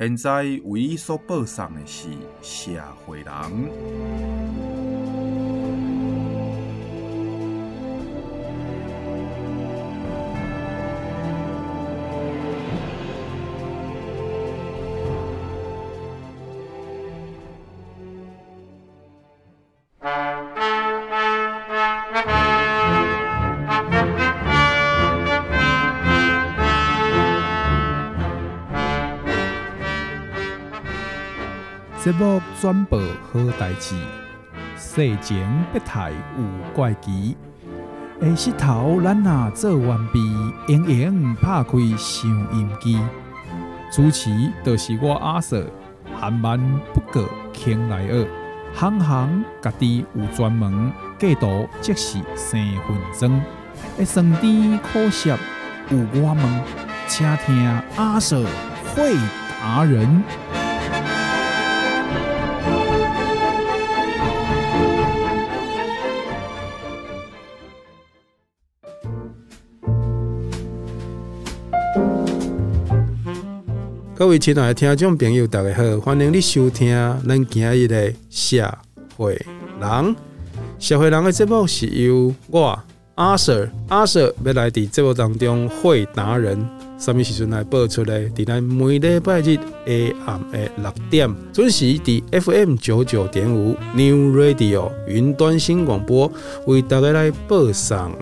现在为伊所播送的是社会人。节目转播好代志，世情不太有怪奇。下日头咱若做完毕，闲闲拍开收音机，主持就是我阿 Sir，含万不过倾来二，行行家己有专门，过度即是生分钟，一生甜苦涩有我问，请听阿 Sir 会达人。各位亲爱的听众朋友，大家好，欢迎你收听咱今日的社会人。社会人的节目是由我阿 Sir 阿 Sir 要来伫节目当中会达人，什么时阵来播出呢？伫咱每礼拜日下暗的六点，准时伫 FM 九九点五 New Radio 云端新广播为大家来播送。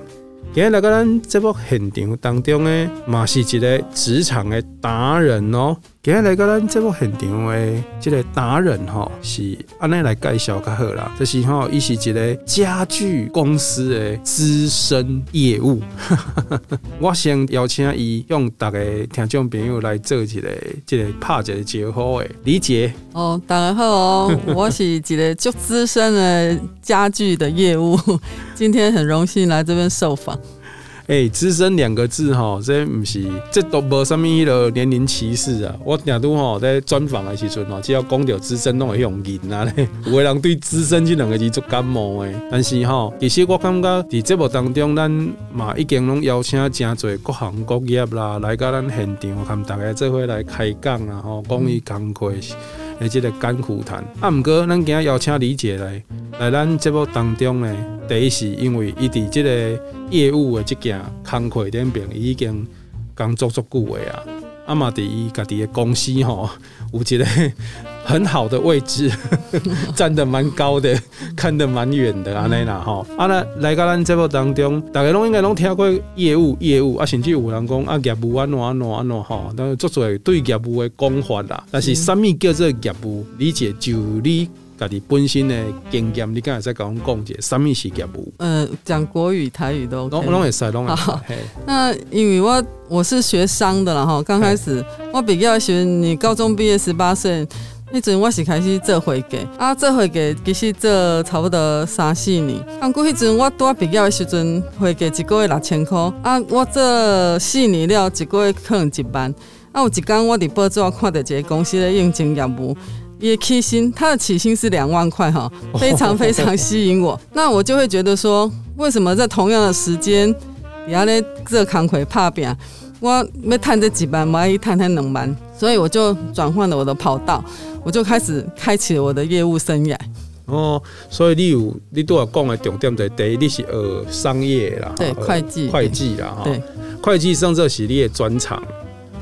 今日来到咱这部现场当中呢，嘛是一个职场的达人哦。今日来到咱节目现场的这个达人吼，是安尼来介绍较好啦。就是吼，伊是一个家具公司的资深业务。我先邀请伊向大家听众朋友来做一个这个拍一个招呼的理解。哦，大家好哦，我是一个就资深的家具的业务，今天很荣幸来这边受访。哎，资深两个字哈，这不是这都无什么的年龄歧视啊。我听都哈在专访的时阵哦，只要讲到资深，拢会用瘾啊嘞。有的人对资深这两个字做感冒诶。但是哈，其实我感觉伫节目当中，咱嘛已经拢邀请真侪各行各业啦，来到咱现场，含大家做伙来开讲啊，吼，讲伊工课诶，这个甘苦谈。啊，毋过咱今日邀请李姐来来咱节目当中呢，第一是因为伊伫这个。业务的这件工课顶边已经工作足久的啊，啊嘛伫伊家己的公司吼，有一个很好的位置，站得蛮高的，看得蛮远的安尼啦吼。啊那来到咱节目当中，大家拢应该拢听过业务业务啊，甚至有人讲啊业务安怎安怎安怎吼，但是做做对业务的讲法啦。但是什么叫做业务？理解就你。家己本身的经验，你刚才在讲讲解，什么是业务？呃，讲国语、台语都拢拢会使，拢会使。那因为我我是学商的啦哈，刚开始我比较喜欢你高中毕业十八岁，那阵我是开始做会计啊，做会计其实做差不多三四年。啊，过迄阵我拄啊毕业的时阵，会计一个月六千块啊，我做四年了，一个月可能一万。啊，有一天我伫报纸看到一个公司的应征业务。也起薪，他的起薪是两万块哈，非常非常吸引我。那我就会觉得说，为什么在同样的时间，底下咧这工课拍拼，我要赚这几班，我要一赚赚两万，所以我就转换了我的跑道，我就开始开启了我的业务生涯。哦，所以你有你都要讲的重点在第一，你是呃商业啦，对，会计，会计啦，对，会计上这是你的专长。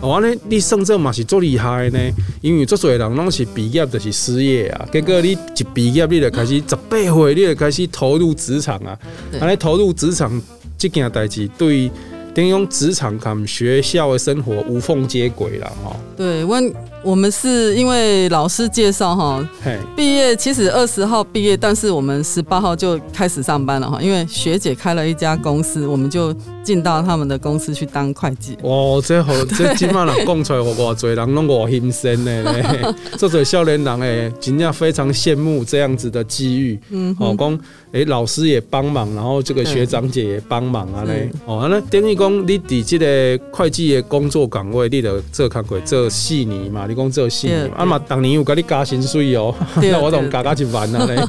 哦，安尼你算这嘛是足厉害呢？因为足侪人拢是毕业就是失业啊，结果你一毕业你就开始十八岁你就开始投入职场啊，安尼投入职场这件代志对等于讲职场跟学校的生活无缝接轨了哈。对，我我们是因为老师介绍哈，毕业其实二十号毕业，但是我们十八号就开始上班了哈，因为学姐开了一家公司，我们就进到他们的公司去当会计。哇，这好，这今晚人讲出来，我多人拢我心声呢，这对少年人诶，真正非常羡慕这样子的机遇。嗯，哦，讲诶，老师也帮忙，然后这个学长姐也帮忙啊嘞。哦，那等于讲你伫这个会计的工作岗位，你得做工过做四年嘛。讲这细腻，啊嘛，当年有给你加薪水哦，那我总加加一万啊 嘞。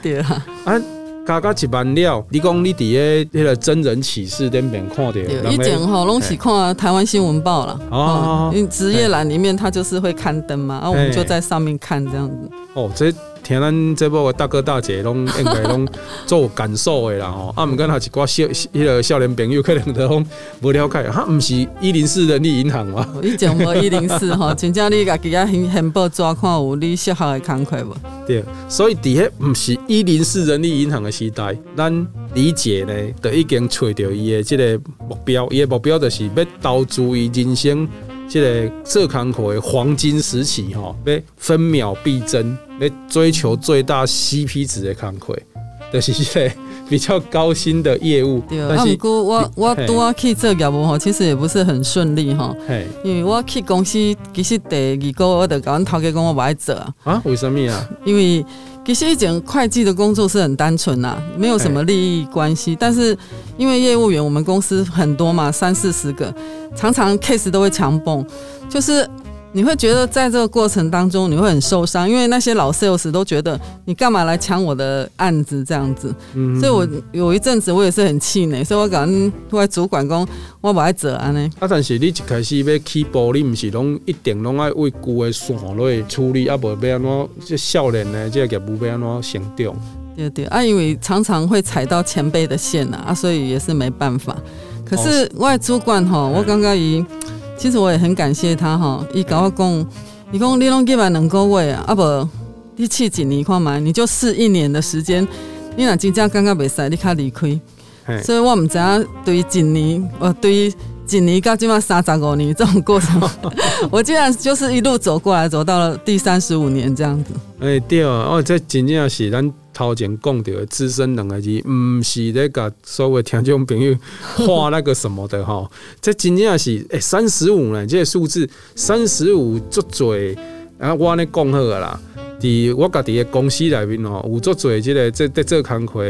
对啊，啊加加一万了，你讲你伫个迄个真人启事顶面看到，以前吼拢是看台湾新闻报啦，哦，因为职业栏里面它就是会刊登嘛，啊，我们就在上面看这样子。哦，这。听咱这部大哥大姐拢应该拢做感受的啦吼，啊，毋过若一寡少迄个少年朋友可能都拢无了解，哈，毋是一零四人力银行嘛？以前无一零四 吼，真正你家己啊很很报抓看有你适合的工课无？对，所以伫迄毋是一零四人力银行的时代，咱理解呢，就已经找着伊的即个目标，伊的目标就是要投资伊人生。即个做工课的黄金时期吼，要分秒必争，要追求最大 CP 值的工课，就是这个比较高薪的业务。对，但是我我拄啊去做业务哈，其实也不是很顺利哈。因为我去公司其实第二个我就跟阮头家讲我不爱做啊。啊？为什么啊？因为其实一种会计的工作是很单纯呐，没有什么利益关系。但是因为业务员，我们公司很多嘛，三四十个，常常 case 都会强蹦，就是。你会觉得在这个过程当中你会很受伤，因为那些老 sales 都觉得你干嘛来抢我的案子这样子，嗯、所以我有一阵子我也是很气馁，所以我讲我主管讲我不爱做安尼。啊，但是你一开始要起步，你不是拢一定拢爱为旧的线类处理，啊，不要安怎这少年呢，这个业务要安怎成长？对对啊，因为常常会踩到前辈的线啊，啊，所以也是没办法。可是外主管哈，我刚刚已。其实我也很感谢他哈，伊甲我讲，伊讲你拢几万两个月啊，啊无，你去一年看嘛，你就试一年的时间，你若真正感觉袂使，你较离开。所以我毋知影对于几年，呃，对于几年到即满三十五年这种过程，我竟然就是一路走过来，走到了第三十五年这样子。哎、欸、对啊，哦，这真正是咱。头前讲到的资深两个字，唔是咧甲所有听众朋友 画那个什么的哈。这真正是诶，三十五呢，这个数字三十五足济。啊，我咧讲好个啦。伫我家己的公司内面哦，有足侪即个这这这工课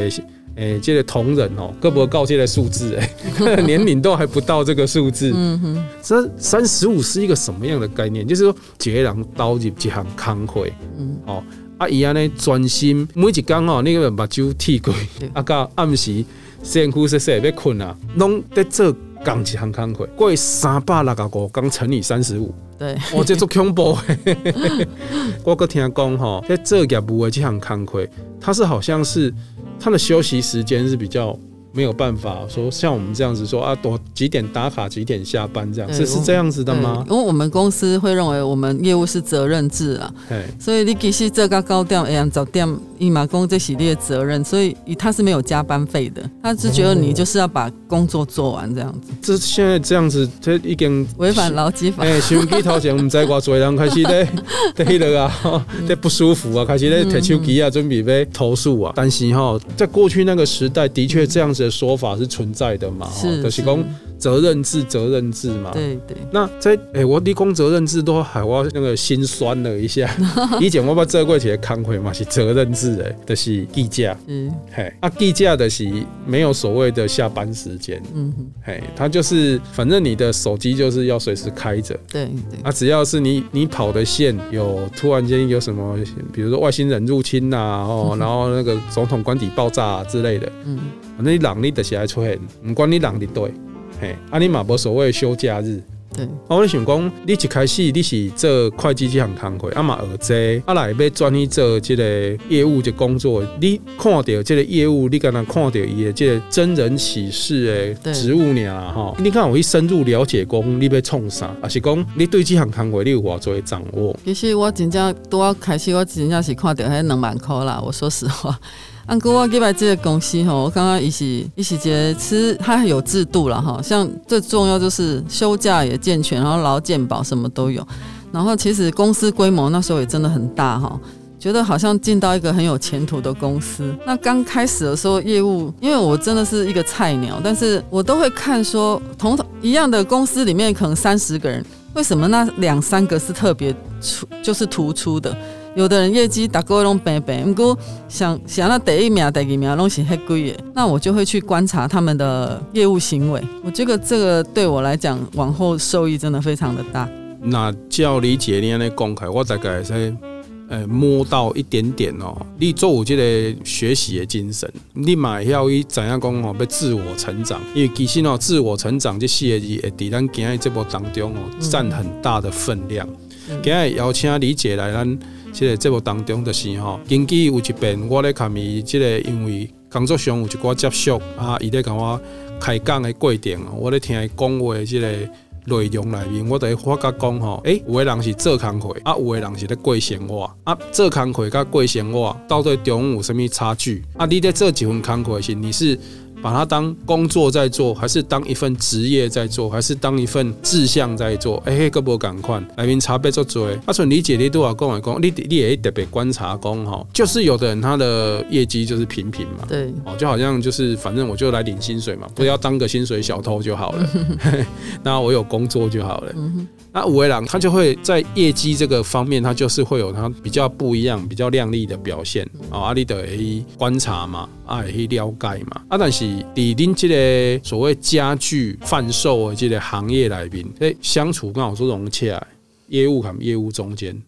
诶，即个同仁哦，各不到这个数字诶，年龄都还不到这个数字。嗯哼，这三十五是一个什么样的概念？就是说，一个人投入一项工课，嗯哦。啊，伊安尼专心，每一工吼，你个目睭剃过，啊，到暗时辛苦说说要困啊，拢在做共一项工课，过三百六十五工乘以三十五，对，我这足恐怖。我搁听讲吼，在做业务的这项工课，它是好像是它的休息时间是比较。没有办法说像我们这样子说啊，多几点打卡，几点下班这样，是是这样子的吗？因为我们公司会认为我们业务是责任制啊，所以你其实这个高调哎呀早点一马工这系列责任，所以他是没有加班费的，他是觉得你就是要把工作做完这样子。这现在这样子，这已经违反劳基法。哎，手机头前我们在挂嘴人开始在 在那个啊，在不舒服啊，开始在提手机啊，准备被投诉啊。但是哈，在过去那个时代，的确这样子。的说法是存在的嘛？是，就是讲责任制，责任制嘛。对对。那在哎、欸，我立功责任制都还我那个心酸了一下。以前我把这过去的工课嘛是责任制的，就是计价。嗯。嘿，啊计价的是没有所谓的下班时间。嗯哼。嘿，他就是反正你的手机就是要随时开着。对对。啊，只要是你你跑的线有突然间有什么，比如说外星人入侵呐、啊，哦，然后那个总统官邸爆炸、啊、之类的。嗯。反正你人你就是爱出现，不管你人伫对，嘿，啊你嘛无所谓休假日。对，啊我想讲，你一开始你是做会计这项工课，啊嘛学这，啊来要转去做即个业务的工作，你看到即个业务，你敢若看到伊的即个真人启事的职务尔哈，你看我一深入了解讲你要创啥，还是讲你对这项工课你有偌侪掌握？其实我真正拄啊开始，我真正是看到还两万块啦，我说实话。按哥，我给摆这个公司哈，我刚刚一起一起接，其实它有制度了哈，像最重要就是休假也健全，然后劳健保什么都有。然后其实公司规模那时候也真的很大哈。觉得好像进到一个很有前途的公司。那刚开始的时候，业务因为我真的是一个菜鸟，但是我都会看说，同同一样的公司里面可能三十个人，为什么那两三个是特别出，就是突出的？有的人业绩大概拢平平，不过想想那第一名、第二名拢是很贵的，那我就会去观察他们的业务行为。我觉得这个对我来讲，往后受益真的非常的大。那照理解你安尼讲开，我大概是。诶，摸到一点点哦，你做有这个学习的精神，你嘛要伊怎样讲哦，要自我成长，因为其实哦，自我成长这四个字会伫咱今日这部当中哦，占很大的分量。今日邀请理解来咱即个节目当中的时候，经济有一遍，我咧看伊即个，因为工作上有一寡接触啊，伊咧跟我开讲的过程，我咧听伊讲话即个。内容内面，我得发觉讲吼，诶，有的人是做工课，啊，有的人是咧过生活，啊，做工课甲过生活到底中有什么差距？啊，你咧做几份工课是，你是？把它当工作在做，还是当一份职业在做，还是当一份志向在做？哎、欸，个无共款，来宾差别做做。阿纯理解你都要跟我讲，你你也特别观察讲哈，就是有的人他的业绩就是平平嘛，对，哦，就好像就是反正我就来领薪水嘛，不要当个薪水小偷就好了，那我有工作就好了。那五位郎他就会在业绩这个方面，他就是会有他比较不一样、比较亮丽的表现啊。阿里的观察嘛，啊，去了解嘛。啊，但是伫恁即个所谓家具贩售的即个行业里面，诶，相处刚好是融洽，业务含业务中间。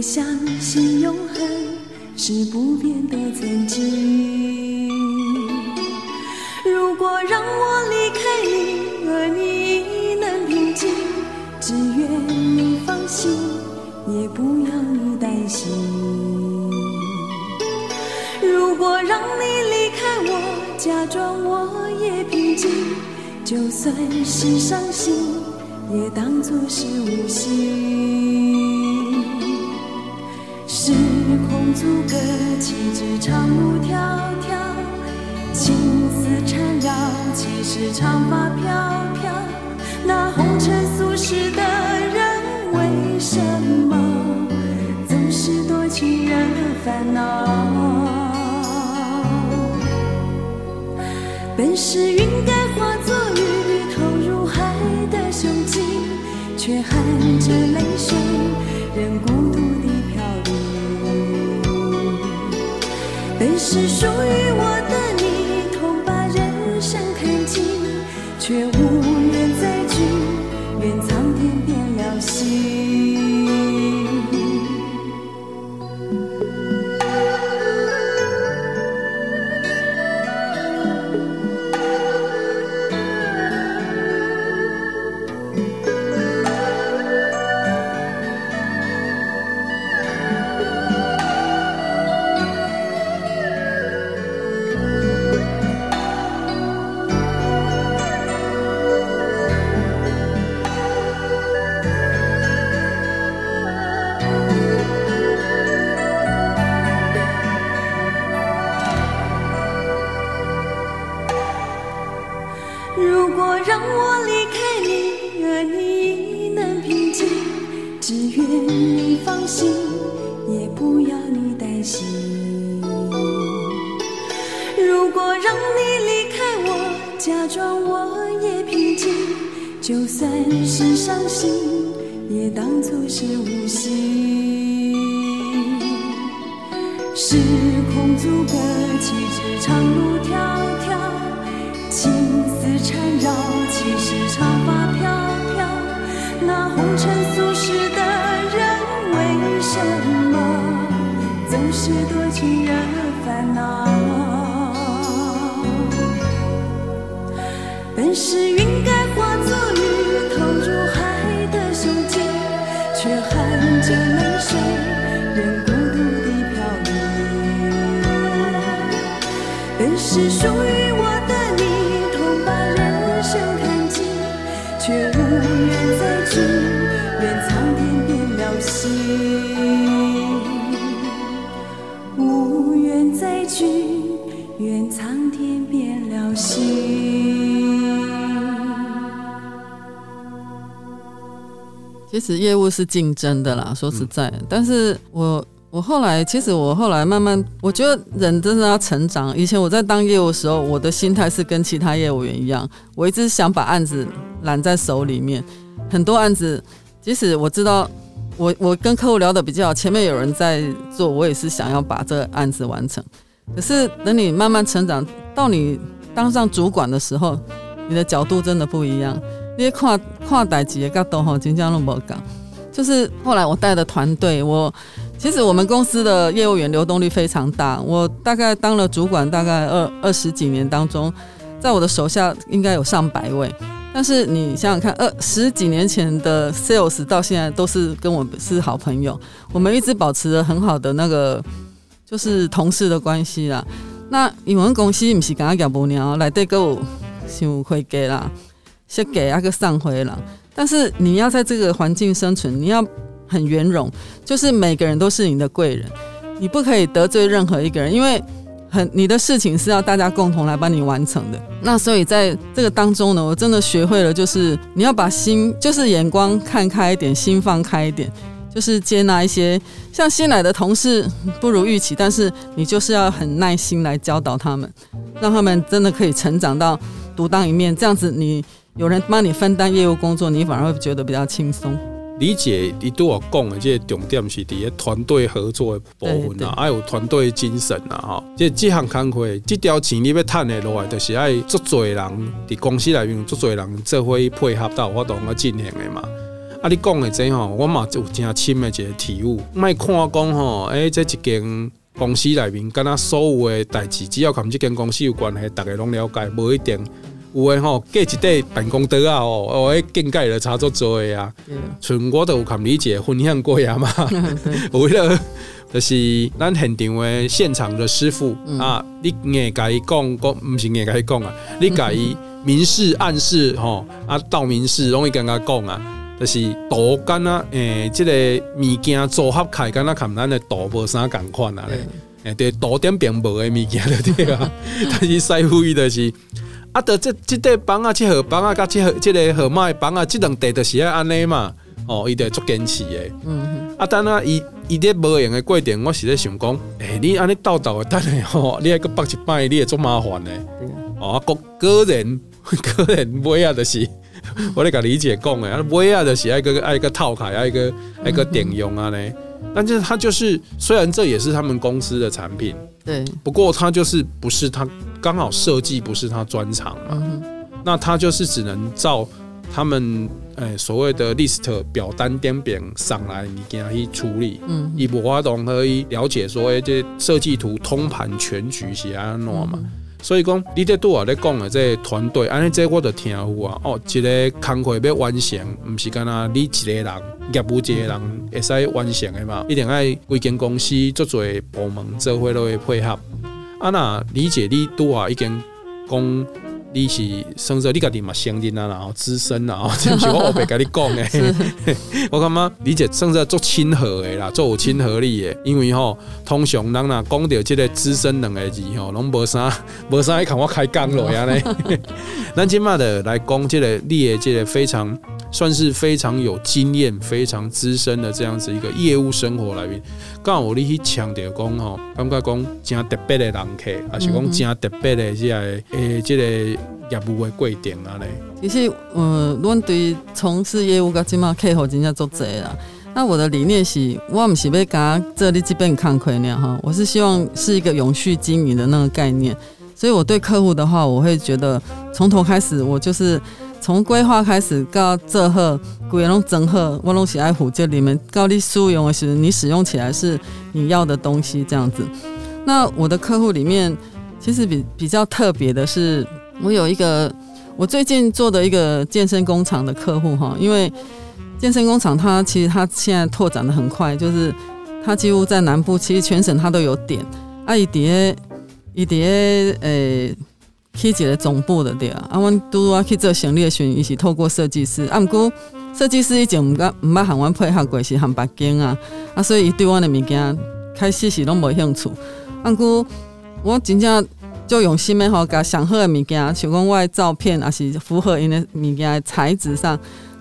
相信永恒是不变的曾经如果让我离开你而你已能平静只愿你放心也不要你担心如果让你离开我假装我也平静就算是伤心也当作是无心。岂知长路迢迢，情丝缠绕；岂是长发飘飘？那红尘俗世的人，为什么总是多情人烦恼？本是云该化作雨，投入海的胸襟，却含着泪水，任孤。是属于我的你，同把人生看尽，却无如果让我离开你而你已能平静只愿你放心也不要你担心如果让你离开我假装我也平静就算是伤心也当作是无心。时空阻隔岂止长路迢迢缠绕，其实长发飘飘。那红尘俗世的人，为什么总是多情惹烦恼？本是云该。其实业务是竞争的啦，说实在，但是我我后来，其实我后来慢慢，我觉得人真的要成长。以前我在当业务的时候，我的心态是跟其他业务员一样，我一直想把案子揽在手里面。很多案子，即使我知道我我跟客户聊的比较好，前面有人在做，我也是想要把这个案子完成。可是等你慢慢成长，到你当上主管的时候，你的角度真的不一样。因为跨跨代级的角度吼，真正都无讲。就是后来我带的团队，我其实我们公司的业务员流动率非常大。我大概当了主管，大概二二十几年当中，在我的手下应该有上百位。但是你想想看，二十几年前的 sales 到现在都是跟我是好朋友，我们一直保持着很好的那个就是同事的关系啦。那因为公司不是刚刚讲不鸟，来对个想会给啦。先给那个上回了，但是你要在这个环境生存，你要很圆融，就是每个人都是你的贵人，你不可以得罪任何一个人，因为很你的事情是要大家共同来帮你完成的。那所以在这个当中呢，我真的学会了，就是你要把心，就是眼光看开一点，心放开一点，就是接纳一些像新来的同事不如预期，但是你就是要很耐心来教导他们，让他们真的可以成长到独当一面，这样子你。有人帮你分担业务工作，你反而会觉得比较轻松。理解你对我讲的这个重点是第一团队合作的部分啊，还有团队精神啊，哈。这这项工作，这条钱你要赚的落来，就是爱足多人伫公司内面，足多人做伙配合到我同我进行的嘛。啊，你讲的这吼，我嘛有真深的一个体悟。莫看讲吼，哎，这一间公司内面，敢若所有的代志，只要跟这间公司有关系，大家拢了解，无一定。有诶吼，隔一块办公桌啊，哦，哦，诶，境界就差足多诶啊。像我都有含理解分享过呀嘛。为了就是咱现场诶现场的师傅、嗯、啊，你硬甲伊讲，讲毋是硬甲伊讲啊，你甲伊明示暗示吼，啊，道明示拢会跟伊讲啊，就是图干啊，诶、欸，即、这个物件组合开，敢若含咱的图无啥共款啊咧，诶，对，图点并无的物件就对啊，但是师傅伊就是。啊，得这这块房啊，这号房啊，甲这号这个号码的房啊，这两块就是要安尼嘛。哦，伊得足坚持诶。嗯哼。啊，等啊，伊伊咧无用的过程，我是咧想讲，诶、欸，你安尼叨叨诶，等下吼，你还阁绑一摆，你会足麻烦诶。嗯。哦，个个人 个人买啊，就是 我咧甲理解讲诶，啊，买啊，就是爱个爱个套卡，爱个爱个点用啊咧。但是他就是，虽然这也是他们公司的产品，对，不过他就是不是他刚好设计不是他专长嘛，嗯、那他就是只能照他们诶、欸、所谓的 list 表单点点上来，你给他去处理，嗯，以无法懂可以了解说，诶、欸，这设计图通盘全局是安诺嘛。嗯所以讲，你这对我咧讲的这团队，安尼这我就听有啊。哦，一个工会要完成，唔是干那你一个人业务一个人会使完成的嘛？一定爱规间公司做做部门做伙落去配合。啊，那理解你对我已经讲。你是甚至你家己嘛相认啊，然后资深啊，这 是我后背跟你讲的。我感觉理解甚至做亲和的啦，做有亲和力的。因为吼，通常人呐讲到这个资深两个字吼，拢无啥无啥爱看我开讲落呀呢。咱今嘛的来讲这个你的这个非常算是非常有经验、非常资深的这样子一个业务生活来面。刚我你去强调讲吼，感觉讲真特别的人客，还是讲真特别的这个诶，这个业务的规定啊咧。其实，嗯，阮对从事业务甲即马客户真正足侪啦。那我的理念是，我唔是要甲这里基本看亏呢哈，我是希望是一个永续经营的那个概念。所以我对客户的话，我会觉得从头开始，我就是从规划开始到做好，规个拢整好，我拢喜爱护这里面，到你使用的是，你使用起来是你要的东西这样子。那我的客户里面，其实比比较特别的是，我有一个我最近做的一个健身工厂的客户哈，因为健身工厂它其实它现在拓展的很快，就是它几乎在南部，其实全省它都有点。啊，伊伫个伊伫个诶。去一个总部的对啊，啊，阮拄拄啊去做成立的时阵，伊是透过设计师，啊，毋过设计师以前毋敢毋捌和阮配合过，是和北京啊，啊，所以伊对阮的物件开始是拢无兴趣。啊，毋过我真正就用心的吼，甲上好的物件，像讲我的照片，也是符合因的物件的材质上，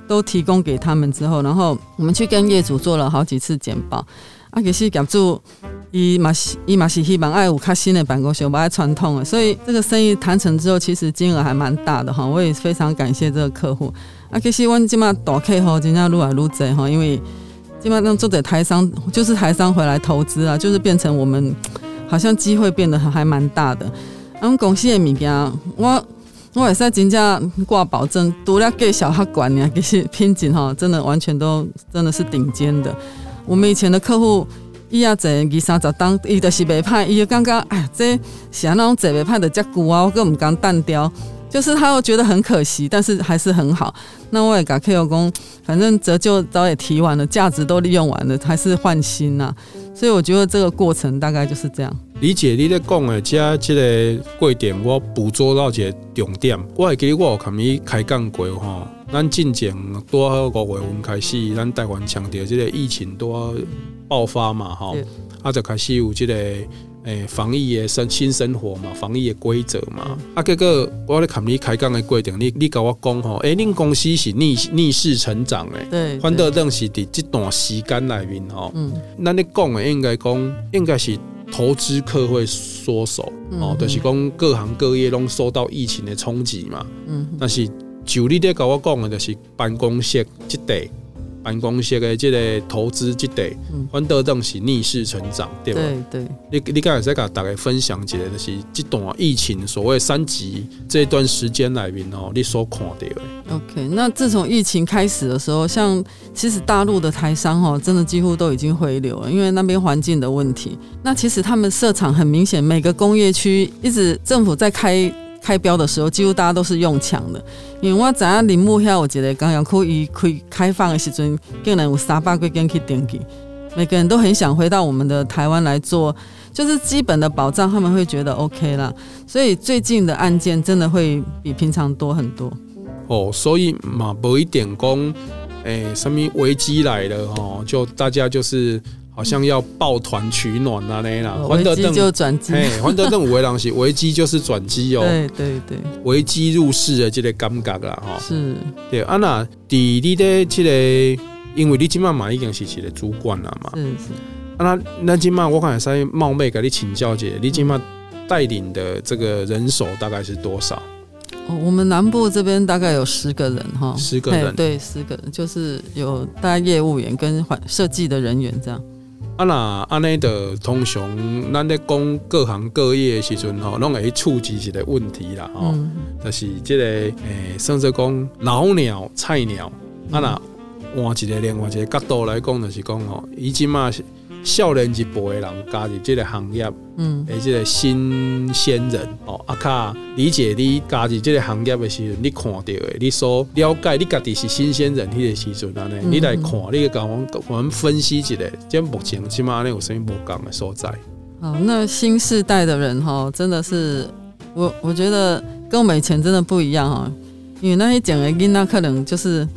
都提供给他们之后，然后我们去跟业主做了好几次简报。啊，其实业主。伊嘛是伊嘛是希望爱有较新的办公室，不爱传统的，所以这个生意谈成之后，其实金额还蛮大的哈。我也非常感谢这个客户。啊，其实阮即马大客户真正愈来愈济哈，因为即马让做者台商，就是台商回来投资啊，就是变成我们好像机会变得还蛮大的。阮公司的物件，我我也是真正挂保证，除了给小客管呢，其实品质哈，真的完全都真的是顶尖的。我们以前的客户。伊啊坐二三十档，伊就是袂歹，伊就感觉哎呀，这是安那种坐袂歹的遮久啊，我更毋敢单调，就是他又觉得很可惜，但是还是很好。那我也甲客户讲，反正折旧早也提完了，价值都利用完了，还是换新呐、所以我觉得这个过程大概就是这样。理解你咧讲的，即即个贵点，我捕捉到一个重点。我会记得我有甲你开讲过吼，咱进前多五月份开始，咱台湾强调这个疫情多。爆发嘛，吼，啊，就开始有这个诶、欸、防疫的生新生活嘛，防疫的规则嘛，啊，结果我咧看你开讲的规定，你你跟我讲吼，诶、欸，恁公司是逆逆势成长诶，对，反倒正是伫这段时间内面吼，嗯，那你讲诶应该讲应该是投资客会缩手，哦，就是讲各行各业拢受到疫情的冲击嘛，嗯，但是就你咧跟我讲的，就是办公室这块。办公室的这个投资这块，反倒等是逆势成长，对吧？对对。你你刚才在跟大家分享一下，就是这段疫情所谓三级这段时间里面哦，你所看到的。OK，那自从疫情开始的时候，像其实大陆的台商哦，真的几乎都已经回流了，因为那边环境的问题。那其实他们设厂很明显，每个工业区一直政府在开。开标的时候，几乎大家都是用抢的，因为我知影林木遐，我觉得刚刚可以开开放的时阵，竟然有三百几间去登记，每个人都很想回到我们的台湾来做，就是基本的保障，他们会觉得 OK 啦。所以最近的案件真的会比平常多很多。哦，所以嘛，无一点工，诶，什么危机来了哦，就大家就是。好像要抱团取暖啊那啦，危机就转机，哎，欢得登五位郎是危机就是转机哦，对对对，危机入市的这个感觉啦哈，是，对啊那第你的这个，因为你今嘛嘛已经是一个主管了嘛，是是，啊那那今嘛我看是冒昧跟你请教一下，你今嘛带领的这个人手大概是多少？哦，我们南部这边大概有十个人哈，十个人，对，十个人就是有大概业务员跟环设计的人员这样。啊那安尼的通常，咱咧讲各行各业的时阵吼，拢会触及一个问题啦吼，嗯、就是这个诶，甚至讲老鸟、菜鸟，啊那换一个另外一个角度来讲，就是讲吼，以前嘛是。少年一辈的人加入这个行业，嗯，而，这个新鲜人哦，阿卡理解你加入这个行业的时候，你看到的，你所了解，你家己是新鲜人，迄个时阵安尼，你来看，你甲我我们分析一下，即目前起码呢有啥物无共的所在？好，那新世代的人哈，真的是我我觉得跟我们以前真的不一样哈，因为那些讲的囡仔可能就是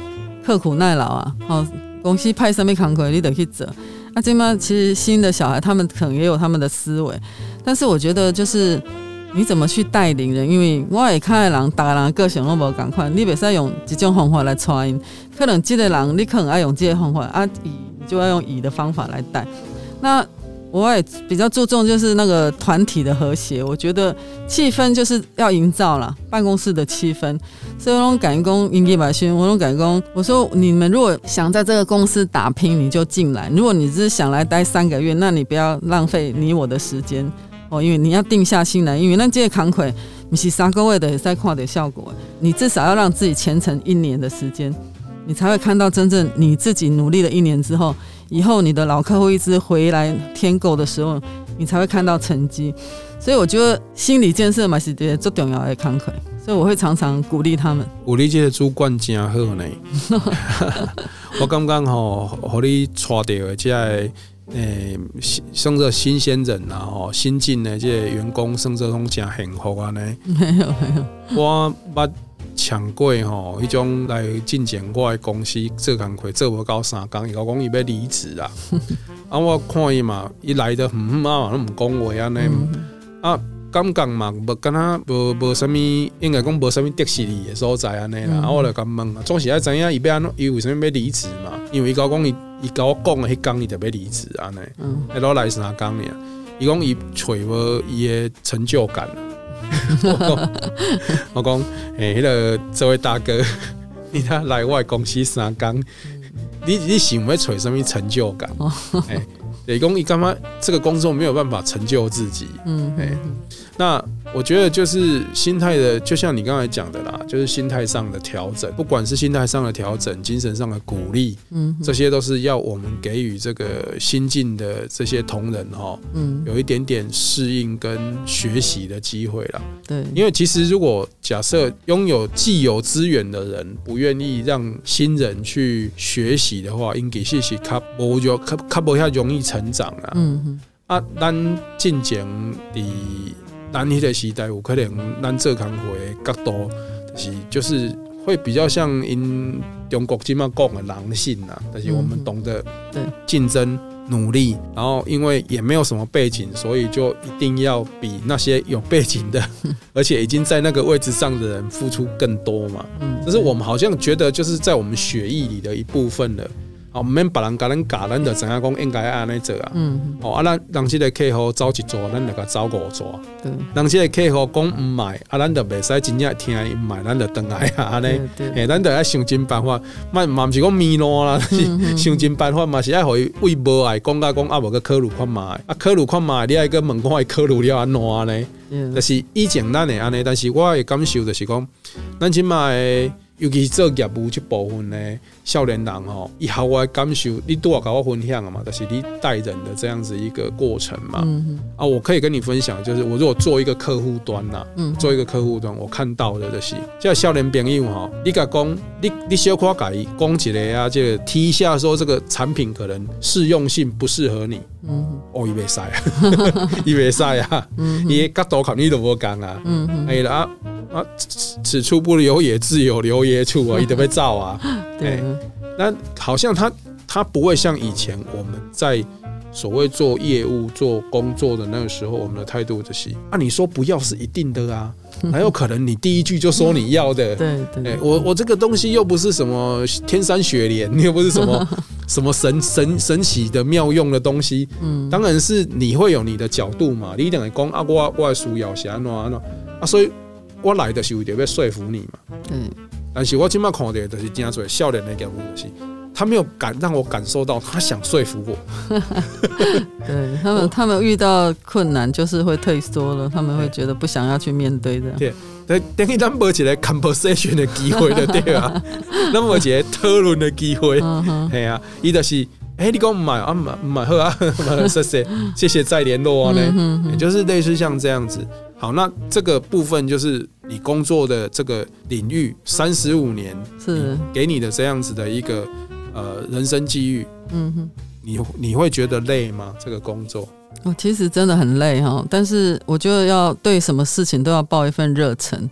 刻苦耐劳啊，好，公司派什么工课，你得去做。那，这边，其实新的小孩他们可能也有他们的思维，但是我觉得就是你怎么去带领人，因为我也看人，大人个性拢无共款，你袂使用这种方法来带因，可能这个人你可能爱用这个方法，啊，乙就要用乙的方法来带，那。我也比较注重就是那个团体的和谐，我觉得气氛就是要营造了办公室的气氛。所以我感工营业百训，我都感工。我说你们如果想在这个公司打拼，你就进来；如果你只是想来待三个月，那你不要浪费你我的时间哦，因为你要定下心来，因为那这些扛魁你是三个月的也在看点效果，你至少要让自己虔诚一年的时间，你才会看到真正你自己努力了一年之后，以后你的老客户一直回来添购的时候，你才会看到成绩。所以我觉得心理建设嘛是最重要的慷慨，所以我会常常鼓励他们。鼓励这个主管真好呢，我刚刚吼和你带到的这个。诶，生着新鲜人啊，吼，新进的这些员工生着拢真幸福啊呢。没有没有，我捌抢过吼，迄种来进前我的公司做工课做无到三工，伊讲伊要离职啊。啊，我看伊嘛，伊来的嗯啊，拢毋讲话安尼啊，感觉嘛，无敢若无无啥物，应该讲无啥物迪士尼的所在安尼啦。啊，我就甲问啊，总是爱知影伊要安怎，伊为啥物要离职嘛？因为伊讲伊。伊甲我讲诶，迄工伊特别离职安尼，还攞来三工呢。伊讲伊揣无伊诶成就感。我讲，我讲诶，迄个这位大哥，你他来我公司三工，你你想要找什么成就感？诶，伊讲你感觉这个工作没有办法成就自己。嗯，诶，那。我觉得就是心态的，就像你刚才讲的啦，就是心态上的调整，不管是心态上的调整，精神上的鼓励，嗯，这些都是要我们给予这个新进的这些同仁哈，嗯，有一点点适应跟学习的机会啦。对，因为其实如果假设拥有既有资源的人不愿意让新人去学习的话，应该是是卡不就卡卡不遐容易成长啊。嗯哼，啊，咱进前的。咱迄个时代有可能，咱做工会的角度是就是会比较像因中国今麦讲的狼性呐，但是我们懂得竞争努力，然后因为也没有什么背景，所以就一定要比那些有背景的，而且已经在那个位置上的人付出更多嘛。就是我们好像觉得就是在我们血液里的一部分了。哦，毋免别人甲咱教，咱就知影讲应该要安尼做啊。嗯。哦，啊，咱人即个客户走一撮，咱就甲走五撮。对。人即个客户讲毋买，啊，咱就袂使真正听伊毋买，咱就转来啊，安尼。对。诶，咱就要想尽办法，嘛嘛毋是讲迷路啦，是想尽办法嘛，是爱互伊为无爱讲甲讲啊，无个考虑看卖，啊，考虑看卖，你爱个问看伊考虑了安怎安尼？嗯。就是以前咱会安尼，但是我的感受就是讲，咱即卖。尤其是做业务即部分呢，少年人吼，以后我的感受，你都要跟我分享了嘛，就是你带人的这样子一个过程嘛。嗯、啊，我可以跟你分享，就是我如果做一个客户端呐，嗯，做一个客户端，我看到的就是，叫少年朋友吼，你甲讲，你你小可改讲起来啊，这个提一下说这个产品可能适用性不适合你，嗯，哦，伊袂使啊，伊袂使啊，伊角度看你都无讲啊，嗯，哎啦。啊，此处不留爷，自有留爷处啊！一定会造啊。对，那好像他他不会像以前我们在所谓做业务、做工作的那个时候，我们的态度就是：啊，你说不要是一定的啊，哪有可能你第一句就说你要的？对 对，我我这个东西又不是什么天山雪莲，又不是什么什么神神神奇的妙用的东西。嗯，当然是你会有你的角度嘛。你一定会讲啊，我我需要是安怎安怎啊，所以。我来的时候就要说服你嘛，嗯，但是我今麦看到的就是这样做笑脸的业务东西，他没有感让我感受到他想说服我，对他们，他们遇到困难就是会退缩了，他们会觉得不想要去面对的，对，等等于咱没一个 conversation 的机会的对啊？那么一个讨论的机会，系啊，伊就是，哎，你讲唔买啊，唔买唔买好啊，谢谢谢谢再联络啊，呢，就是类似像这样子。好，那这个部分就是你工作的这个领域，三十五年是给你的这样子的一个呃人生机遇。嗯哼，你你会觉得累吗？这个工作？哦，其实真的很累哈，但是我觉得要对什么事情都要抱一份热忱。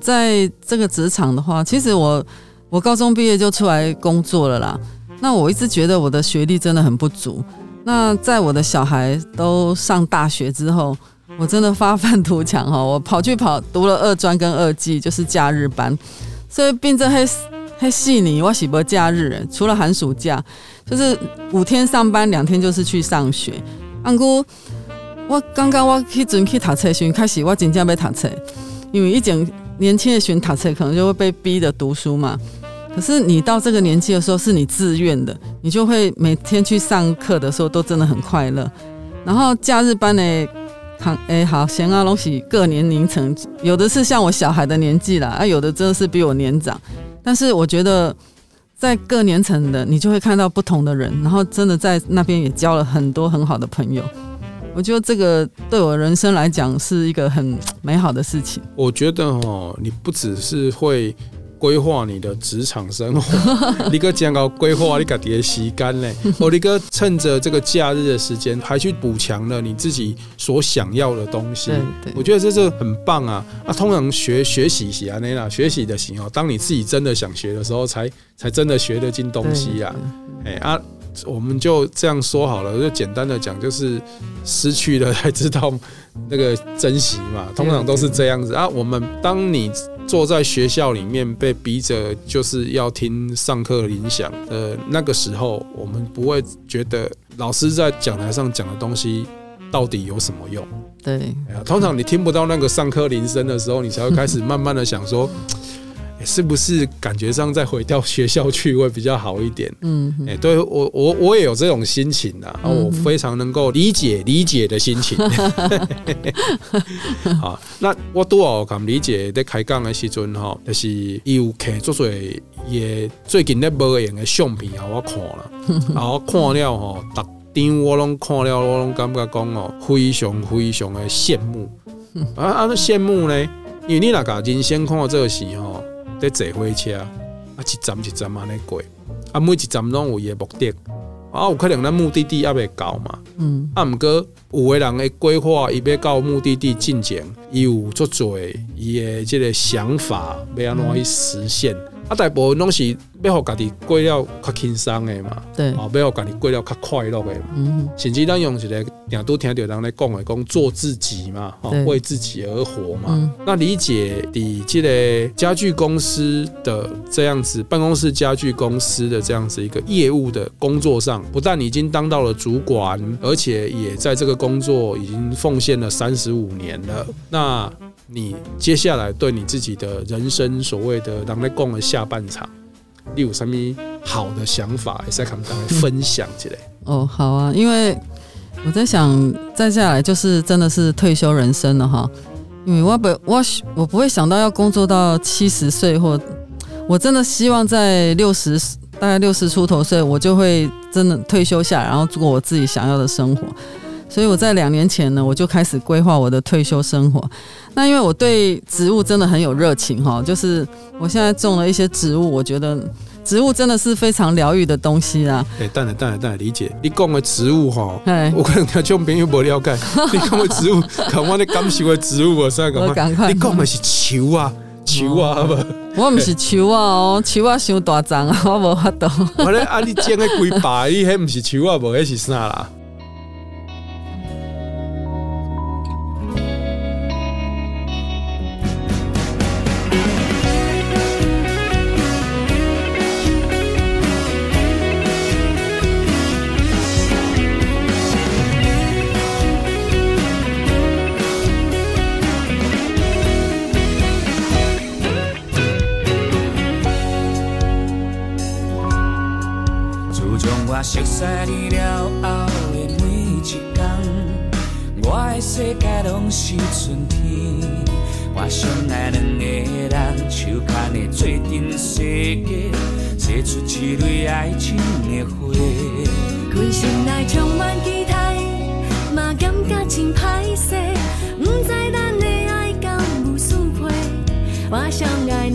在这个职场的话，其实我我高中毕业就出来工作了啦。那我一直觉得我的学历真的很不足。那在我的小孩都上大学之后，我真的发愤图强哈，我跑去跑读了二专跟二技，就是假日班。所以变成黑黑细腻我是没假日，除了寒暑假，就是五天上班，两天就是去上学。安姑，我刚刚我去准去读册时，开始我真正要读册。因为以前年轻的选塔车，可能就会被逼着读书嘛。可是你到这个年纪的时候，是你自愿的，你就会每天去上课的时候都真的很快乐。然后假日班呢，看哎好闲啊，东西各年龄层，有的是像我小孩的年纪啦，啊有的真的是比我年长。但是我觉得在各年层的，你就会看到不同的人，然后真的在那边也交了很多很好的朋友。我觉得这个对我人生来讲是一个很 美好的事情。我觉得哦，你不只是会规划你的职场生活，你个讲到规划你自己的时间呢？哦，你个趁着这个假日的时间，还去补强了你自己所想要的东西。我觉得这是很棒啊！啊，通常学学习是安尼啦，学习的时候，当你自己真的想学的时候，才才真的学得进东西啊！哎啊。我们就这样说好了，就简单的讲，就是失去了才知道那个珍惜嘛。通常都是这样子啊。我们当你坐在学校里面被逼着就是要听上课铃响的那个时候，我们不会觉得老师在讲台上讲的东西到底有什么用。对，通常你听不到那个上课铃声的时候，你才会开始慢慢的想说。是不是感觉上再回到学校去会比较好一点？嗯，哎，对我我我也有这种心情的，啊，我非常能够理解理解的心情。好，那我多少咁理解在开讲的时阵哈，就是有看做做也最近咧无用的相片 啊，我看了，然后看了哈，逐张我拢看了，我拢感觉讲哦，非常非常的羡慕。啊啊，那羡慕呢？因为你若甲人先看到这个时候。在坐火车啊，一站一站安尼过，啊，每一站拢有伊的目的，啊，有可能咱目的地还未到嘛，嗯，啊，毋过有的人会规划伊要到目的地进前，伊有足侪伊的即个想法，要安怎去实现。嗯啊，大部分拢是要互家己过了较轻松的嘛，对，哦，要互家己过了较快乐的嘛，嗯，甚至咱用一个定都听到人咧讲的，讲做自己嘛，哦，为自己而活嘛。嗯、那理解你这个家具公司的这样子，办公室家具公司的这样子一个业务的工作上，不但已经当到了主管，而且也在这个工作已经奉献了三十五年了。那你接下来对你自己的人生所谓的“人咧讲”的下半场，你有什么好的想法，也在跟大家分享起来？哦，好啊，因为我在想，再下来就是真的是退休人生了哈。因为我不我我不会想到要工作到七十岁，或我真的希望在六十大概六十出头岁，我就会真的退休下，然后过我自己想要的生活。所以我在两年前呢，我就开始规划我的退休生活。那因为我对植物真的很有热情哈，就是我现在种了一些植物，我觉得植物真的是非常疗愈的东西啊。哎，当然当然当然，理解你讲的植物哈，我可能听众朋友不了解。你讲的植物，看我 的感受的植物，我再讲。你讲的是树啊，树啊，好不？我不是树啊哦，树啊伤大张啊，我无法度。我咧啊，你种的几百，你迄不是树啊，无迄是啥啦？熟悉你了后的每一天，我的世界拢是春天。我相爱两个人，手牵的做阵世界，写出一蕊爱情的花。规心内充满期待，嘛感觉真歹势，不知咱的爱敢有续配。我相爱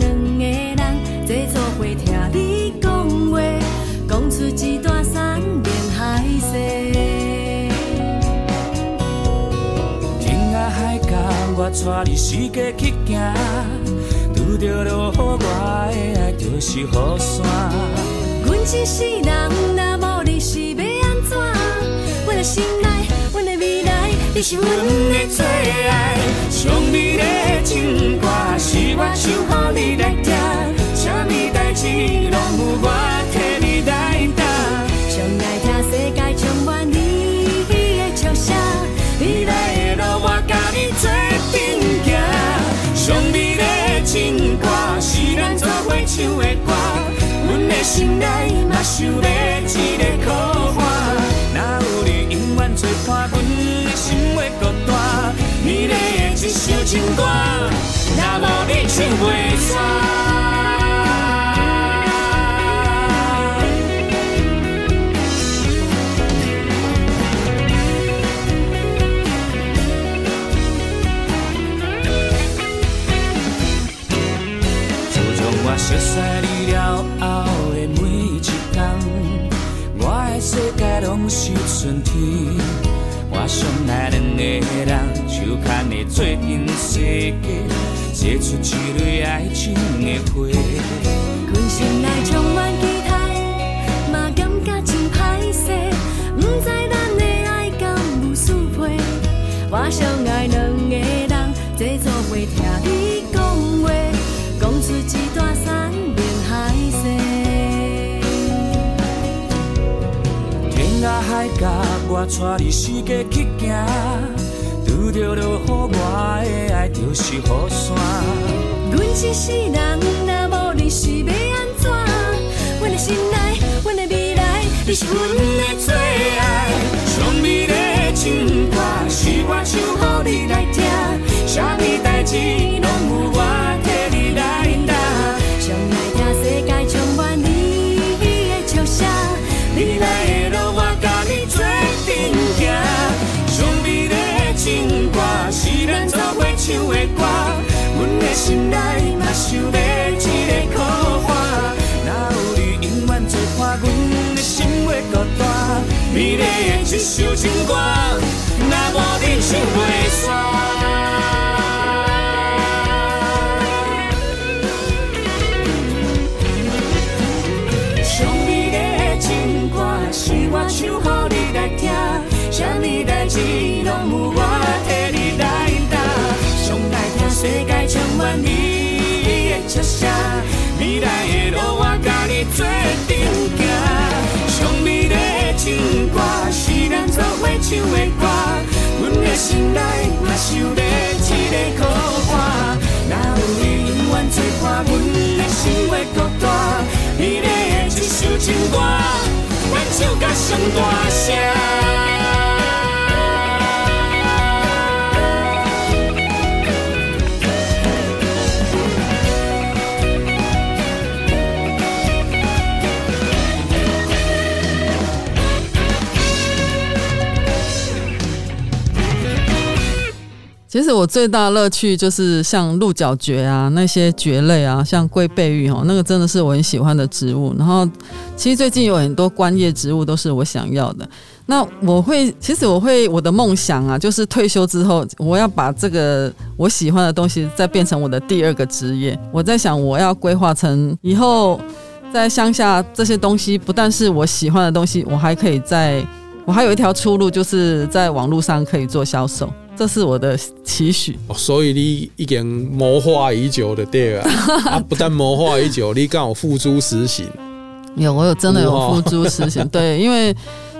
我带你四界去行，拄着落雨，我的爱就是雨伞。阮一世人若无你是要安怎？阮的心内，阮的未来，你是阮的最爱。上美丽的情歌，是我唱予你来听，啥物代志拢有我替你来担。上爱听世界充满你的笑声，未来的路我甲你做。情歌是咱做伙唱的歌，阮的心内嘛想要一个靠岸。若有你永远做伴，阮的心会更大。美丽的一首情歌，若无你唱袂煞。熟悉你了后的每一天，我的世界拢是春天。我相爱两个人，手牵的做阵世界，结出一蕊爱情的花。阮心来充满甲，我带你四界去行，拄着落雨，我的爱就是雨伞。阮一世人，若无你是要安怎？阮的心内，阮的未来，你是阮的最。心内嘛想要一个靠岸，哪有你永远做伴，阮的心会孤单。美丽的一首情歌，若无你唱袂界充满你的笑声，未来的路我甲你做阵行。上美的情歌，是咱做伙唱的歌，阮的心内嘛想要一个靠岸，哪有你永远做伴，阮的心会孤单。美丽的一首情歌，咱唱甲上大声。其实我最大乐趣就是像鹿角蕨啊，那些蕨类啊，像龟背玉哦，那个真的是我很喜欢的植物。然后，其实最近有很多观叶植物都是我想要的。那我会，其实我会，我的梦想啊，就是退休之后，我要把这个我喜欢的东西再变成我的第二个职业。我在想，我要规划成以后在乡下这些东西，不但是我喜欢的东西，我还可以在，我还有一条出路，就是在网络上可以做销售。这是我的期许，哦，所以你已经谋划已久的对啊，啊，不但谋划已久，你刚好付诸实行。有，我有真的有付诸实行。对，因为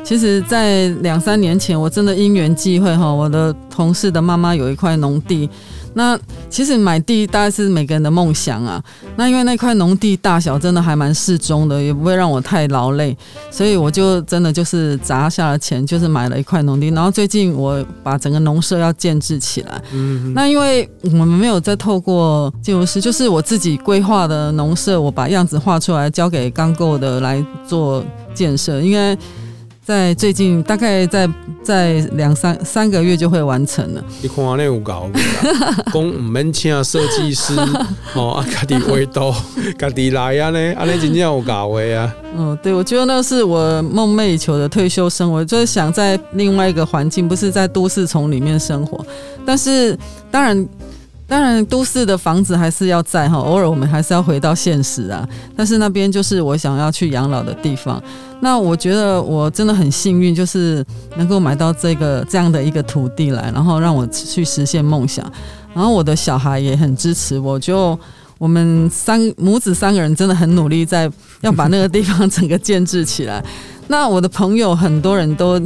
其实，在两三年前，我真的因缘际会哈，我的同事的妈妈有一块农地。那其实买地大概是每个人的梦想啊。那因为那块农地大小真的还蛮适中的，也不会让我太劳累，所以我就真的就是砸下了钱，就是买了一块农地。然后最近我把整个农舍要建置起来。嗯。那因为我们没有再透过建筑师，就是我自己规划的农舍，我把样子画出来，交给钢构的来做建设，应该。在最近大概在在两三三个月就会完成了。你看那有搞，讲唔免请设计师 哦，啊，家己画图，家己来啊呢，啊，你真正有搞的啊。嗯，对，我觉得那是我梦寐以求的退休生活，就是想在另外一个环境，不是在都市丛里面生活。但是当然。当然，都市的房子还是要在哈，偶尔我们还是要回到现实啊。但是那边就是我想要去养老的地方。那我觉得我真的很幸运，就是能够买到这个这样的一个土地来，然后让我去实现梦想。然后我的小孩也很支持我，就我们三母子三个人真的很努力，在要把那个地方整个建置起来。那我的朋友很多人都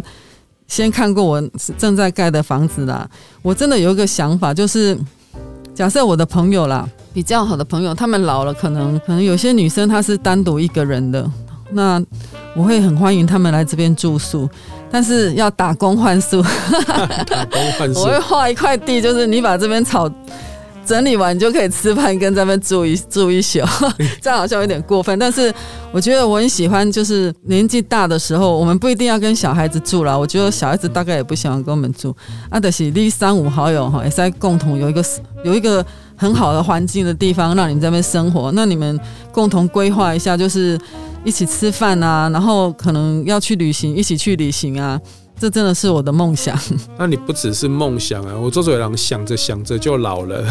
先看过我正在盖的房子啦。我真的有一个想法，就是。假设我的朋友啦，比较好的朋友，他们老了，可能可能有些女生她是单独一个人的，那我会很欢迎他们来这边住宿，但是要打工换宿。打工换宿，我会画一块地，就是你把这边草整理完，你就可以吃饭，跟这边住一 住一宿。这样好像有点过分，但是我觉得我很喜欢，就是年纪大的时候，我们不一定要跟小孩子住啦。我觉得小孩子大概也不喜欢跟我们住。啊，就是你三五好友哈，也是在共同有一个。有一个很好的环境的地方，让你们在那边生活。那你们共同规划一下，就是一起吃饭啊，然后可能要去旅行，一起去旅行啊。这真的是我的梦想。那你不只是梦想啊，我周嘴郎想着想着就老了。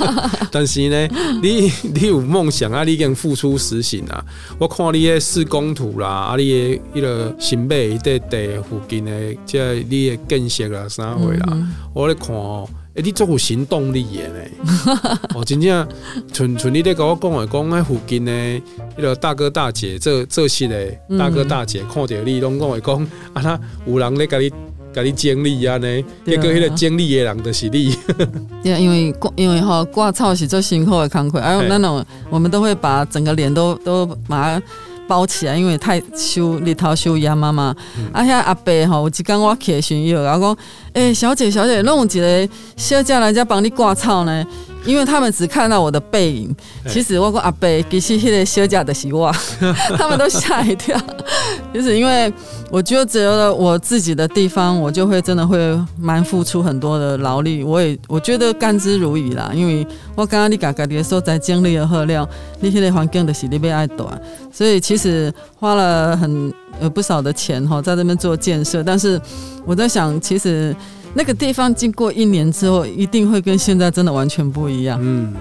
但是呢，你你有梦想啊，你已经付出实行啊。我看你的施工图啦，啊，你的迄个新北在地附近的，即系你的建设啊，啥货啦，嗯、我咧看哦、喔，诶、欸，你足有行动力的呢。哦，真正纯纯你咧甲我讲诶讲，迄附近诶迄个大哥大姐，这这些的大哥大姐看着你，拢讲话讲，啊，他有人咧甲你甲你经历啊呢，结果迄个经历诶人就是你。对，因为因为吼挂草是做辛苦的工课，还有那种我们都会把整个脸都都把它包起来，因为太收日头收炎嘛嘛。嗯、啊，遐阿伯吼，有一工我去巡游，然后讲，诶、欸，小姐小姐，弄几个小姐来家帮你挂草呢。因为他们只看到我的背影，其实我跟阿伯其实迄个小姐的希望，他们都吓一跳。就是因为我觉得只有了我自己的地方，我就会真的会蛮付出很多的劳力。我也我觉得甘之如饴啦，因为我刚刚你嘎嘎的时候在经历了喝料，那些个环境的是你被爱短，所以其实花了很呃不少的钱哈，在这边做建设。但是我在想，其实。那个地方经过一年之后，一定会跟现在真的完全不一样。嗯，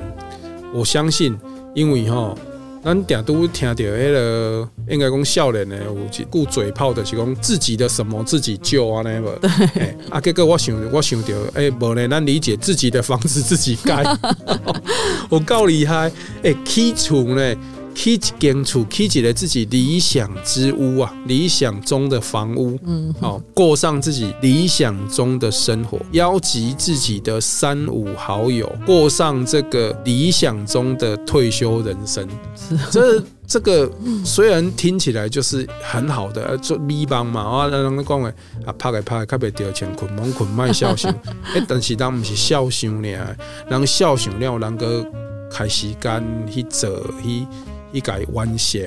我相信，因为哈，咱点都听到那个，应该讲少年的有一句嘴炮的，是讲自己的什么自己救啊那个。对。啊，结果我想，我想到，哎，无呢，咱理解自己的房子自己盖，我够厉害。哎，起厝呢？起一间厝，起一个自己理想之屋啊，理想中的房屋，嗯，好过上自己理想中的生活，邀集自己的三五好友，过上这个理想中的退休人生。是这这个虽然听起来就是很好的做咪帮嘛，啊，人家讲的啊，拍个拍个，较袂掉钱，捆绑捆卖孝心，哎，但是咱不是孝心呢，人孝心了，人个开时间去做去。一改完成，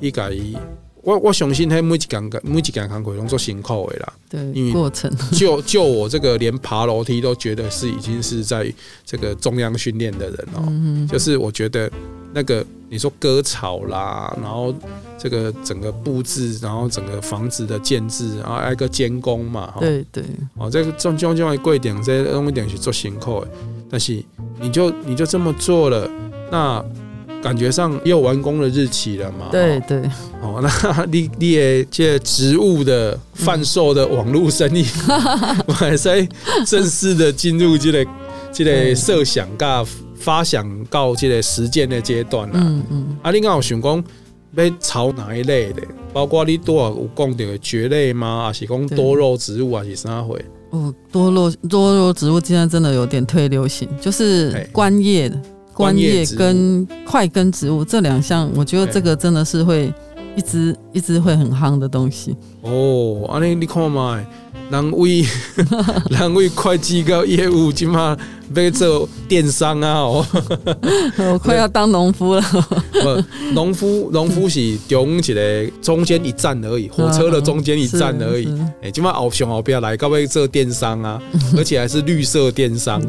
一改我我相信，他每一件每一件工课拢做辛苦的啦。对，因为过程 就就我这个连爬楼梯都觉得是已经是在这个中央训练的人哦、喔。嗯、就是我觉得那个你说割草啦，然后这个整个布置，然后整个房子的建制，然后挨个监工嘛。对对。哦，这个种种种贵点，这用一点去做辛苦的，但是你就你就这么做了，那。感觉上又完工的日期了嘛？对对。哦，那 你你也借植物的贩售的网络生意，我还在正式的进入这个 这个设想、噶发想到这个实践的阶段了。嗯嗯。啊，你刚好想讲要朝哪一类的？包括你多少有讲到蕨类吗？还是讲多肉植物还是啥会？哦，多肉多肉植物现在真的有点退流行，就是观叶的。观叶跟块根植物这两项，我觉得这个真的是会一直一直会很夯的东西。哦，安尼你看嘛，人为 人为会计跟业务，起码要做电商啊！哦，我快要当农夫了。不，农夫农夫是中一个中间一站而已，火车的中间一站而已。哎，起码后上后边来，各位做电商啊，而且还是绿色电商。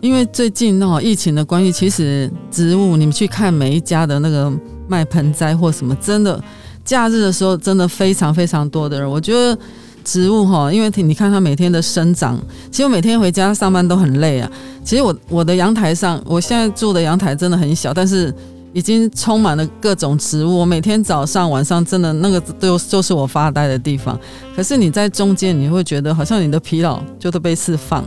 因为最近那疫情的关系，其实植物你们去看每一家的那个卖盆栽或什么，真的。假日的时候，真的非常非常多的人。我觉得植物哈，因为你看它每天的生长，其实我每天回家上班都很累啊。其实我我的阳台上，我现在住的阳台真的很小，但是已经充满了各种植物。我每天早上晚上真的那个都就是我发呆的地方。可是你在中间，你会觉得好像你的疲劳就都被释放。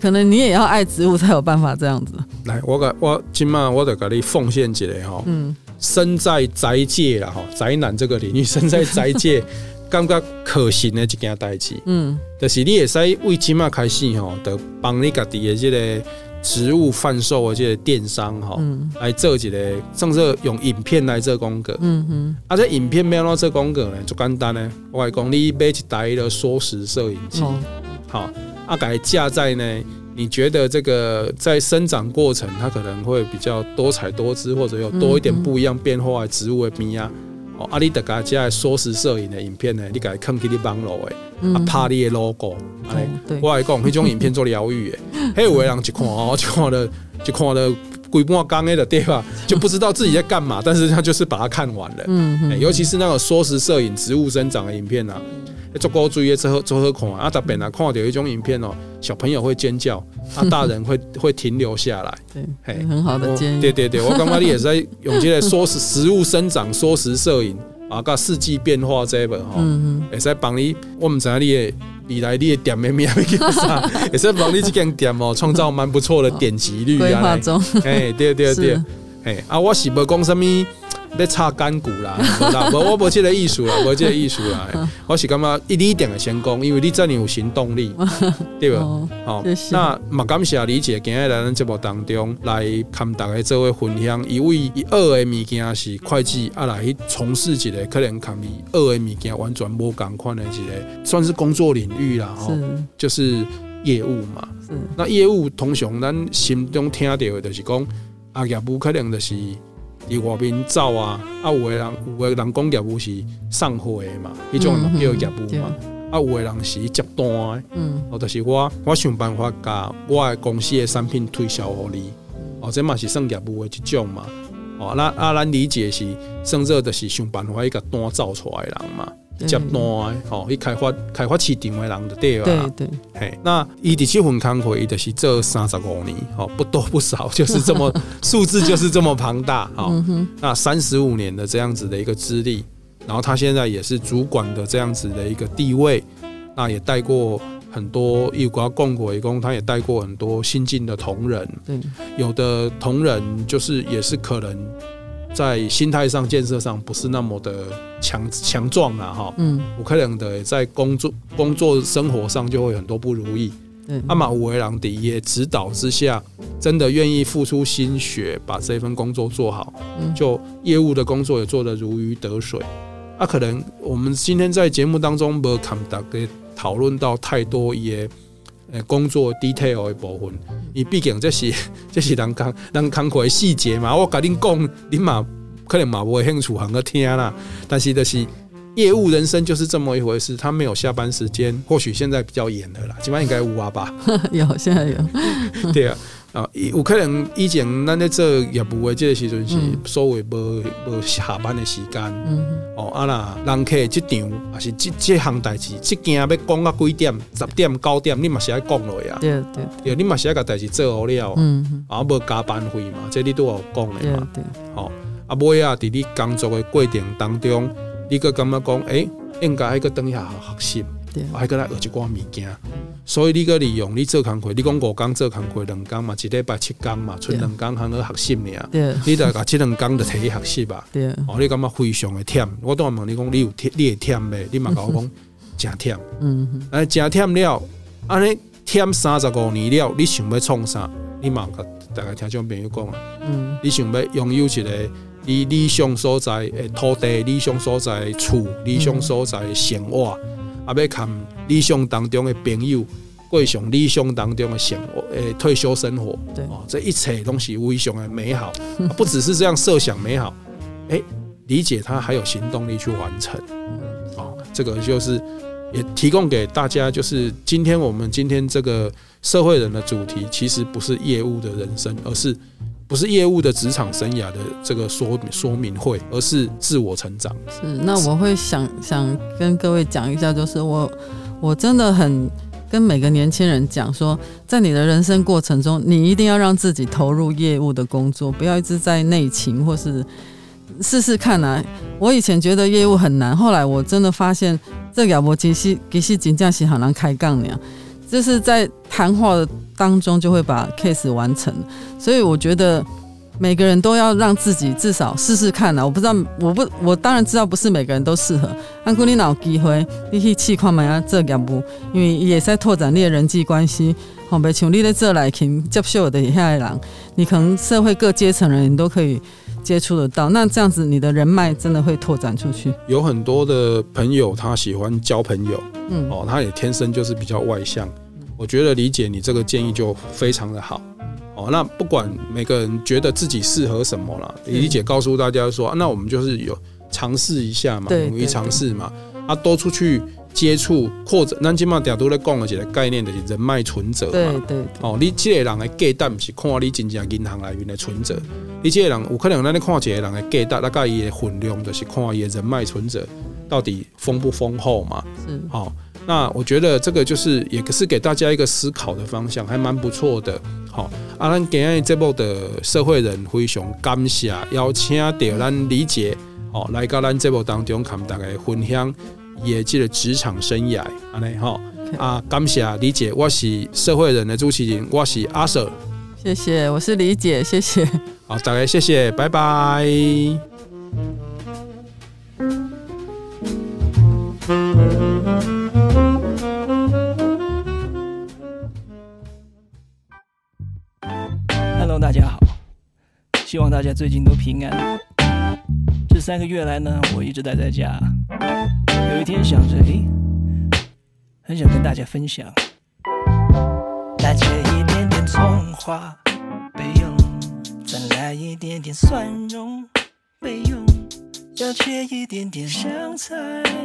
可能你也要爱植物才有办法这样子。来，我给我今晚我得给你奉献几个哈。嗯。身在宅界了，哈，宅男这个领域，身在宅界，感觉可行的一件代志。嗯，就是你也使为起码开始吼，就帮你家己的这个植物贩售的这个电商哈，嗯、来做一个，甚至用影片来做广告。嗯哼，啊，这影片要怎做广告呢？就简单呢，我来讲，你买一台的缩时摄影机，好、哦，啊，改架在呢。你觉得这个在生长过程，它可能会比较多彩多姿，或者有多一点不一样变化的植物的边啊？哦，啊，你大家加缩时摄影的影片呢，你给它放去你网络的，嗯。啊，拍你的 logo，哎、对。我来讲，迄种影片做疗愈诶，迄有的人一看哦，就看了就看了规半缸的对吧？就不知道自己在干嘛，但是他就是把它看完了。嗯欸尤其是那种缩时摄影、植物生长的影片啊，足够注意之后做好看啊，特别啊看到一种影片哦，小朋友会尖叫，啊，大人会 会停留下来。对，嘿很好的建议。对对对，我刚刚你也是在用这个缩时 植物生长、缩时摄影啊，甲四季变化这一本哈，嗯。也是在帮你，我们知道你的未来你的店的名叫啥，会使帮你这间店哦，创造蛮不错的点击率规啊。划中，哎，对对对。是，哎啊，我是无讲什么要插干股啦，无我无即个意思啦，无即个意思啦，我是感觉一你一点的先讲，因为你这样有行动力，对吧？哦，好谢谢，那嘛感谢理解今日来咱节目当中来跟大家做位分享，因为伊学的物件是会计，啊来去从事一个可能跟伊学的物件完全无共款的一个，算是工作领域啦，吼，是就是业务嘛。那业务通常咱心中听到的就是讲，啊业务可能就是伫外面走啊，啊有的人有的人讲业务是送货的嘛，迄种嘛叫业务嘛，啊有的人是接单的。嗯哦，就是我我想办法把我的公司的产品推销给你，哦，这嘛是算业务的一种嘛，哦，那啊，咱理解是算做就是想办法去甲单造出来的人嘛，对接单的，哦，去开发开发市场的人就对了对。对，嘿，那伊第七份工课，伊就是做三十五年，哦，不多不少，就是这么 数字就是这么庞大，哦，嗯，那三十五年的这样子的一个资历，然后他现在也是主管的这样子的一个地位，那也带过很多异国共国一共，他也带过很多新进的同仁，对，有的同仁就是也是可能在心态上、建设上不是那么的强强壮啊，哈，嗯有可能的在工作、工作生活上就会很多不如意。对，阿马五维朗迪也指导之下，真的愿意付出心血，把这份工作做好，嗯就业务的工作也做得如鱼得水。啊，可能我们今天在节目当中没看到给讨论到太多也呃工作 detail 的部分，你毕竟这是 这是人工人工课的细节嘛，我跟你讲，你嘛可能嘛不会兴趣很个听啦，但是就是。业务人生就是这么一回事，他没有下班时间，或许现在比较严的啦，基本上应该有啊吧？有现在有，对啊，啊，有可能以前咱咧做业务的即个时阵是嗯所谓无无下班的时间，嗯哦，啊啦，人客即场也是即即项代志，即件要讲到几点？十点九点，你嘛是爱讲落呀？对对，对，你嘛是爱甲代志做好了，嗯啊，无加班费嘛，这你都有讲的对嘛。对，哦，啊，尾啊，伫你工作的过程当中，你个感觉讲，诶，应该还个等下学习。对还搁来学一寡物件，所以你个利用你做工课，你讲五工做工课两工嘛，一礼拜七工嘛，剩两工通去学习尔。对你着甲即两工著摕去学习吧。对，哦，你感觉非常的忝。我当然问你讲，你有忝，你会忝袂？你嘛甲我讲，诚忝。嗯哼，哎，诚忝了，安尼忝三十五年了，你想要创啥？你嘛甲大家听众朋友讲啊，嗯你想要拥有一个你理想所在诶土地、理想所在的厝、理想所在的生活。啊，要看理想当中的朋友过上理想当中的生活，诶，退休生活，对。哦，这一切东西非常的美好，啊不只是这样设想美好，诶，理解它还有行动力去完成，哦，这个就是也提供给大家，就是今天我们今天这个社会人的主题，其实不是业务的人生，而是不是业务的职场生涯的这个说说明会，而是自我成长。是，那我会想想跟各位讲一下，就是我我真的很跟每个年轻人讲说，在你的人生过程中，你一定要让自己投入业务的工作，不要一直在内勤或是试试看啊。我以前觉得业务很难，后来我真的发现，这个我其实其实真正是很难开杠的，就是在谈话的当中就会把 case 完成，所以我觉得。每个人都要让自己至少试试看啊！我不知道，我不，我当然知道不是每个人都适合。安姑，你哪有机会？你去试看嘛呀，这业务，因为也在拓展你的人际关系。好，别像你在这来听接受的下来人，你可能社会各阶层的人你都可以接触得到。那这样子，你的人脉真的会拓展出去。有很多的朋友，他喜欢交朋友，嗯，哦，他也天生就是比较外向。我觉得理解你这个建议就非常的好。哦，那不管每个人觉得自己适合什么了，理解告诉大家说，啊，那我们就是有尝试一下嘛，对勇于尝试嘛，啊，多出去接触，或者咱今嘛大都在讲的一个概念，就是人脉存折嘛。对对，对。哦，你这个人的价值不是看你真正银行里面的存折，你这个人有可能咱咧看一个人的价值，大概伊的分量就是看伊的人脉存折到底丰不丰厚嘛。是。好。那我觉得这个就是也是给大家一个思考的方向，还蛮不错的。好，啊，咱今日这部的社会人非常感谢邀请到咱理解，哦来到咱这部当中，跟大家分享也记得职场生涯，安尼哈啊，感谢李姐，我是社会人的主持人，我是阿 Sir，谢谢，我是李姐，谢谢，好，大家谢谢，拜拜。Hello，大家好，希望大家最近都平安。这三个月来呢，我一直待在家。有一天想着，诶，很想跟大家分享。来切一点点葱花备用，再来一点点蒜蓉备用，要切一点点香菜。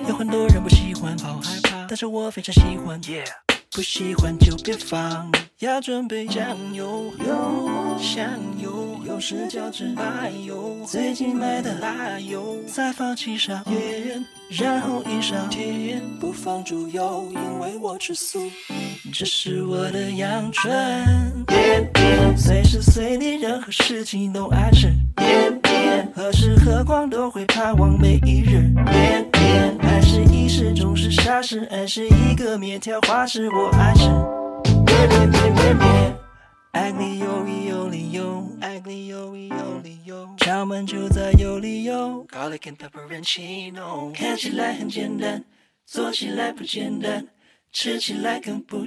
有很多人不喜欢，好害怕，但是我非常喜欢。Yeah. 不喜欢就别放，要准备酱油、油、香油，有时叫只麻油，最近买的辣油，再放几勺盐，然后一勺甜，不放猪油，因为我吃素，这是我的阳春。点点，随时随地，任何事情都爱吃。点点，何时何况都会盼望每一日。点点，爱是一时，总是傻事，爱是一个面条花式，我爱吃。点点点点点，爱你有理有理由，爱你有理有理由，敲门就在有理由。Garlic and pepperoncino，看起来很简单，做起来不简单，吃起来更不。